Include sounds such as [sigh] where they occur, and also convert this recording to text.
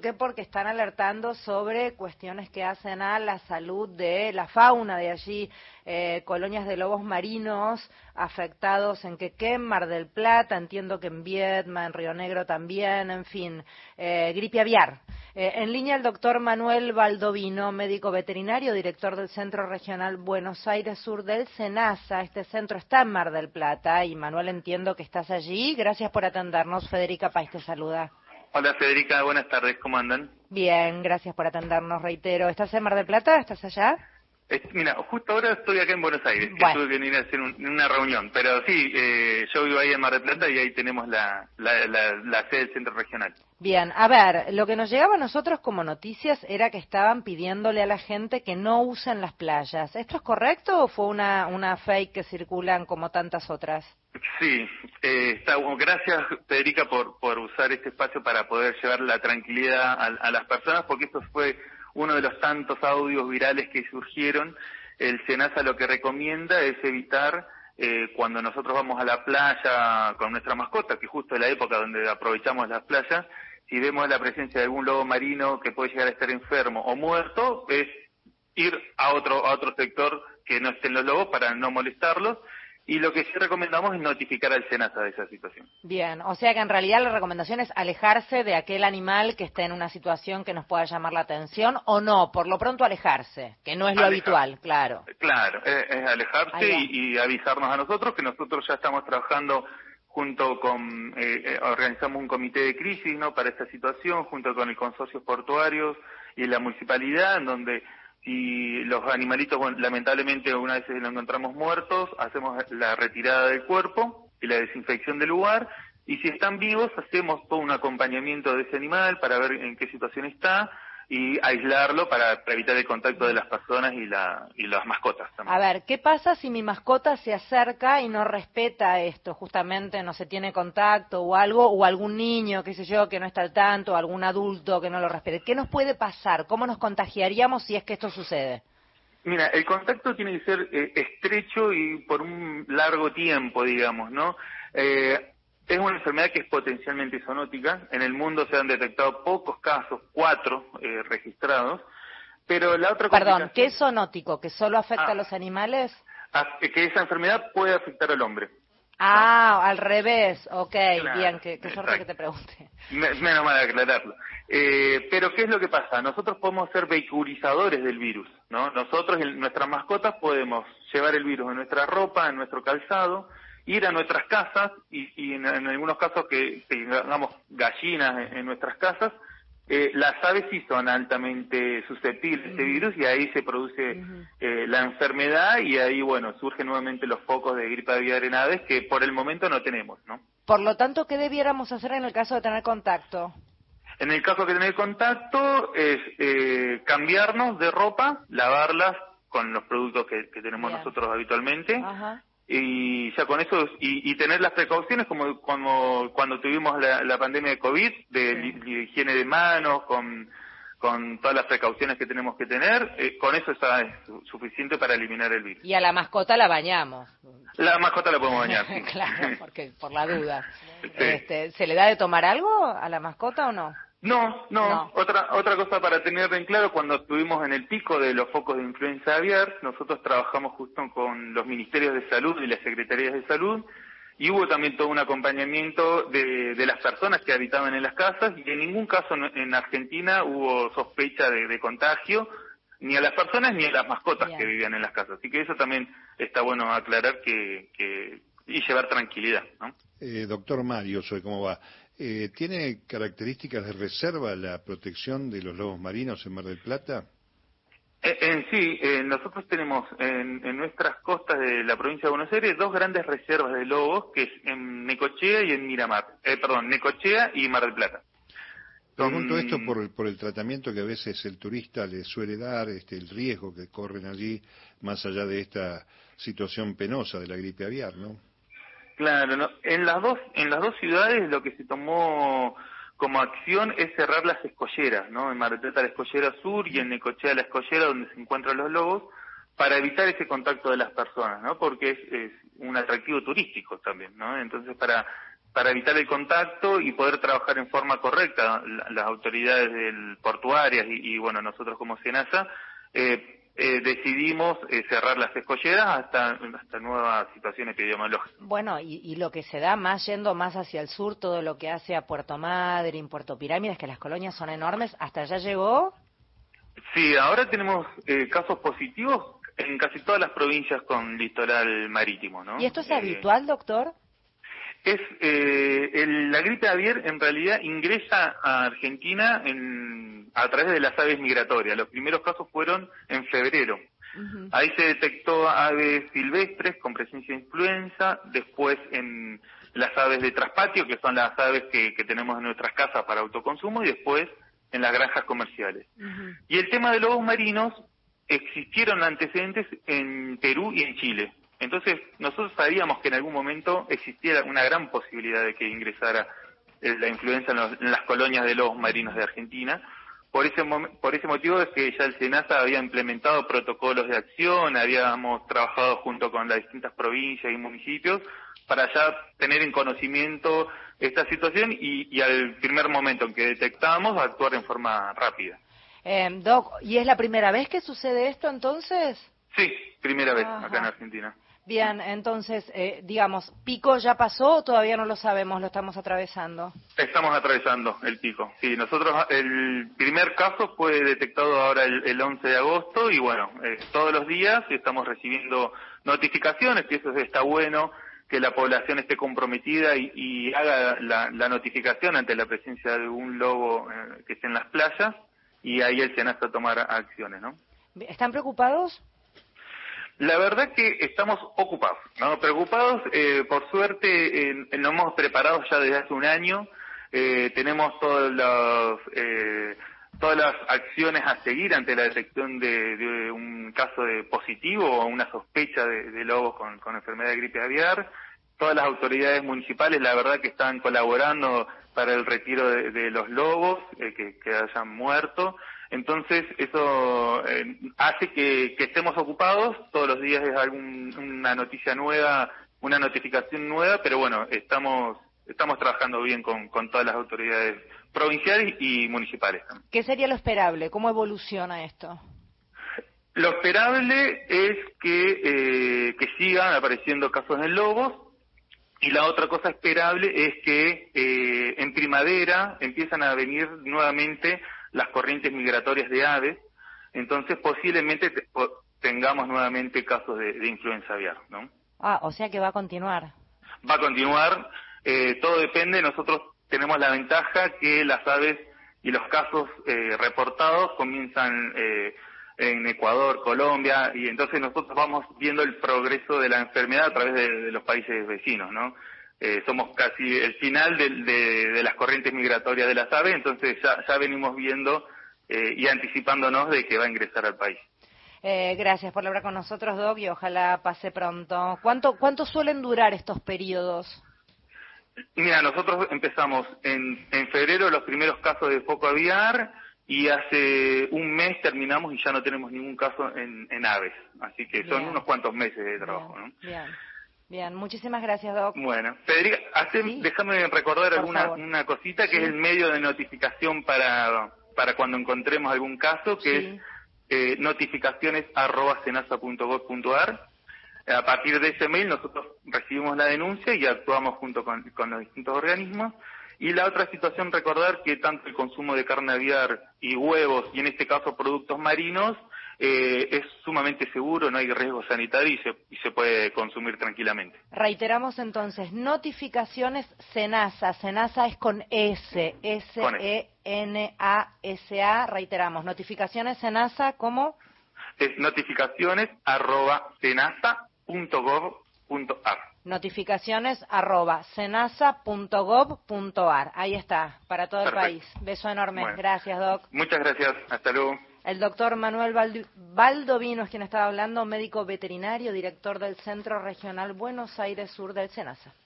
qué? Porque están alertando sobre cuestiones que hacen a la salud de la fauna de allí, eh, colonias de lobos marinos afectados en Quequén, Mar del Plata, entiendo que en Viedma, en Río Negro también, en fin, eh, gripe aviar. Eh, en línea el doctor Manuel Baldovino, médico veterinario, director del Centro Regional Buenos Aires Sur del SENASA. Este centro está en Mar del Plata y Manuel entiendo que estás allí. Gracias por atendernos. Federica País te saluda. Hola Federica, buenas tardes, ¿cómo andan? Bien, gracias por atendernos, reitero. ¿Estás en Mar del Plata? ¿Estás allá? Mira, justo ahora estoy acá en Buenos Aires, que tuve que venir a hacer una reunión, pero sí, eh, yo vivo ahí en Mar del Plata y ahí tenemos la, la, sede del centro regional. Bien, a ver, lo que nos llegaba a nosotros como noticias era que estaban pidiéndole a la gente que no usen las playas. ¿Esto es correcto o fue una, una fake que circulan como tantas otras? Sí, eh, está, gracias Federica por, por usar este espacio para poder llevar la tranquilidad a, a las personas, porque esto fue uno de los tantos audios virales que surgieron, el SENASA lo que recomienda es evitar eh, cuando nosotros vamos a la playa con nuestra mascota, que justo es la época donde aprovechamos las playas, si vemos la presencia de algún lobo marino que puede llegar a estar enfermo o muerto, es ir a otro, a otro sector que no estén los lobos para no molestarlos y lo que sí recomendamos es notificar al SENASA de esa situación. Bien, o sea que en realidad la recomendación es alejarse de aquel animal que esté en una situación que nos pueda llamar la atención o no, por lo pronto alejarse, que no es lo habitual, claro. Claro, es, alejarse y, avisarnos a nosotros que nosotros ya estamos trabajando junto con, eh, eh, organizamos un comité de crisis ¿no? para esta situación, junto con el consorcio portuarios y la municipalidad, en donde si los animalitos, lamentablemente una vez los encontramos muertos, hacemos la retirada del cuerpo y la desinfección del lugar, y si están vivos, hacemos todo un acompañamiento de ese animal para ver en qué situación está, y aislarlo para, evitar el contacto de las personas y, la, y las mascotas también. A ver, ¿qué pasa si mi mascota se acerca y no respeta esto? Justamente no se tiene contacto o algo, o algún niño, qué sé yo, que no está al tanto, o algún adulto que no lo respete. ¿Qué nos puede pasar? ¿Cómo nos contagiaríamos si es que esto sucede? Mira, el contacto tiene que ser eh, estrecho y por un largo tiempo, digamos, ¿no? Eh, es una enfermedad que es potencialmente zoonótica. En el mundo se han detectado pocos casos, cuatro eh, registrados. Pero la otra Perdón, ¿qué es zoonótico? ¿Que solo afecta a ah. los animales? que esa enfermedad puede afectar al hombre. Ah, al revés. Ok, bien, qué, suerte que te pregunte. Menos mal aclararlo. Eh, pero ¿qué es lo que pasa? Nosotros podemos ser vehiculizadores del virus, ¿no? Nosotros, nuestras mascotas, podemos llevar el virus en nuestra ropa, en nuestro calzado, ir a nuestras casas y, en, algunos casos que tengamos gallinas en, nuestras casas, eh, las aves sí son altamente susceptibles a este virus y ahí se produce eh, la enfermedad y ahí, bueno, surgen nuevamente los focos de gripe aviar en aves que por el momento no tenemos, ¿no? Por lo tanto, ¿qué debiéramos hacer en el caso de tener contacto? En el caso de tener contacto es eh, cambiarnos de ropa, lavarlas con los productos que, tenemos nosotros habitualmente Ajá y ya con eso y, tener las precauciones como, como cuando tuvimos la, pandemia de COVID de, higiene de manos con con todas las precauciones que tenemos que tener, eh, con eso está es suficiente para eliminar el virus. Y a la mascota la bañamos. La mascota la podemos bañar. [laughs] claro, porque por la duda. Este, ¿Se le da de tomar algo a la mascota o no? No, no, Otra, otra cosa para tener en claro, cuando estuvimos en el pico de los focos de influenza aviar, nosotros trabajamos justo con los ministerios de salud y las secretarías de salud, y hubo también todo un acompañamiento de, las personas que habitaban en las casas, y en ningún caso en Argentina hubo sospecha de, contagio, ni a las personas ni a las mascotas que vivían en las casas. Así que eso también está bueno aclarar que, que y llevar tranquilidad. ¿no? Eh, doctor Mario, soy cómo va. Eh, ¿Tiene características de reserva la protección de los lobos marinos en Mar del Plata? Eh, en sí, eh, nosotros tenemos en, nuestras costas de la provincia de Buenos Aires dos grandes reservas de lobos, que es en Necochea y en Miramar. perdón, Necochea y Mar del Plata. Pregunto esto por el, por el tratamiento que a veces el turista le suele dar, este, el riesgo que corren allí, más allá de esta situación penosa de la gripe aviar, ¿no? Claro, en las dos en las dos ciudades lo que se tomó como acción es cerrar las escolleras, ¿no? En Mar la escollera sur y en Necochea la escollera donde se encuentran los lobos para evitar ese contacto de las personas, ¿no? Porque es, un atractivo turístico también, ¿no? Entonces para para evitar el contacto y poder trabajar en forma correcta las autoridades del portuarias y, bueno nosotros como Senasa eh, eh, decidimos eh, cerrar las escolleras hasta, hasta nueva situación epidemiológica. Bueno, y, lo que se da más yendo más hacia el sur, todo lo que hace a Puerto Madryn, Puerto Pirámides, que las colonias son enormes, ¿hasta allá llegó? Sí, ahora tenemos eh, casos positivos en casi todas las provincias con litoral marítimo, ¿no? ¿Y esto es habitual, doctor? Es la gripe aviar en realidad ingresa a Argentina en a través de las aves migratorias. Los primeros casos fueron en febrero. Ahí se detectó aves silvestres con presencia de influenza, después en las aves de traspatio, que son las aves que, tenemos en nuestras casas para autoconsumo, y después en las granjas comerciales. Y el tema de lobos marinos, existieron antecedentes en Perú y en Chile. Entonces, nosotros sabíamos que en algún momento existiera una gran posibilidad de que ingresara eh, la influenza en las colonias de lobos marinos de Argentina, por ese, por ese motivo es que ya el SENASA había implementado protocolos de acción, habíamos trabajado junto con las distintas provincias y municipios para ya tener en conocimiento esta situación y, al primer momento en que detectamos actuar en forma rápida. Eh, Doc, ¿y es la primera vez que sucede esto entonces? Sí, primera vez acá en Argentina. Bien, entonces, eh, digamos, ¿pico ya pasó o todavía no lo sabemos, lo estamos atravesando? Estamos atravesando el pico. Sí, nosotros, el primer caso fue detectado ahora el, 11 de agosto y bueno, eh, todos los días estamos recibiendo notificaciones, y eso está bueno, que la población esté comprometida y, haga la, notificación ante la presencia de un lobo eh, que esté en las playas y ahí el SENASA a tomar acciones, ¿no? ¿Están preocupados? La verdad que estamos ocupados, ¿no? Preocupados, eh, por suerte eh, nos hemos preparado ya desde hace un año, eh, tenemos todos los, eh, todas las acciones a seguir ante la detección de, un caso de positivo o una sospecha de, lobos con, enfermedad de gripe aviar. Todas las autoridades municipales, la verdad que están colaborando para el retiro de, los lobos que, que hayan muerto. Entonces, eso eh, hace que, estemos ocupados, todos los días es alguna noticia nueva, una notificación nueva, pero bueno, estamos, estamos trabajando bien con, todas las autoridades provinciales y municipales. ¿Qué sería lo esperable? ¿Cómo evoluciona esto? Lo esperable es que, eh, que sigan apareciendo casos de lobos y la otra cosa esperable es que eh, en primavera empiezan a venir nuevamente las corrientes migratorias de aves, entonces posiblemente tengamos nuevamente casos de, influenza aviar, ¿no? Ah, o sea que va a continuar. Va a continuar, eh, todo depende, nosotros tenemos la ventaja que las aves y los casos eh, reportados comienzan eh, en Ecuador, Colombia, y entonces nosotros vamos viendo el progreso de la enfermedad a través de los países vecinos, ¿no? Eh, somos casi el final de, las corrientes migratorias de las aves, entonces ya, venimos viendo eh, y anticipándonos de que va a ingresar al país. Eh, gracias por hablar con nosotros, Doc, y ojalá pase pronto. ¿Cuánto, cuánto suelen durar estos periodos? Mira, nosotros empezamos en, en febrero los primeros casos de foco aviar y hace un mes terminamos y ya no tenemos ningún caso en, aves. Así que son unos cuantos meses de trabajo. ¿no? Bien. Bien, muchísimas gracias, Doc. Bueno, Federica, déjame recordar alguna una cosita que es el medio de notificación para, para cuando encontremos algún caso, que es eh, notificaciones.senasa.gov.ar. A partir de ese mail nosotros recibimos la denuncia y actuamos junto con, con los distintos organismos. Y la otra situación, recordar que tanto el consumo de carne aviar y huevos, y en este caso productos marinos, eh, es sumamente seguro, no hay riesgo sanitario y se, y se puede consumir tranquilamente. Reiteramos entonces, notificaciones SENASA, SENASA es con S, S-E-N-A-S-A, reiteramos, notificaciones SENASA, ¿cómo? Es notificaciones arroba senasa.gov.ar. Notificaciones arroba senasa.gov.ar. Ahí está, para todo el país. Beso enorme. Gracias, Doc. Muchas gracias. Hasta luego. El doctor Manuel Valdovino es quien estaba hablando, médico veterinario, director del Centro Regional Buenos Aires Sur del SENASA.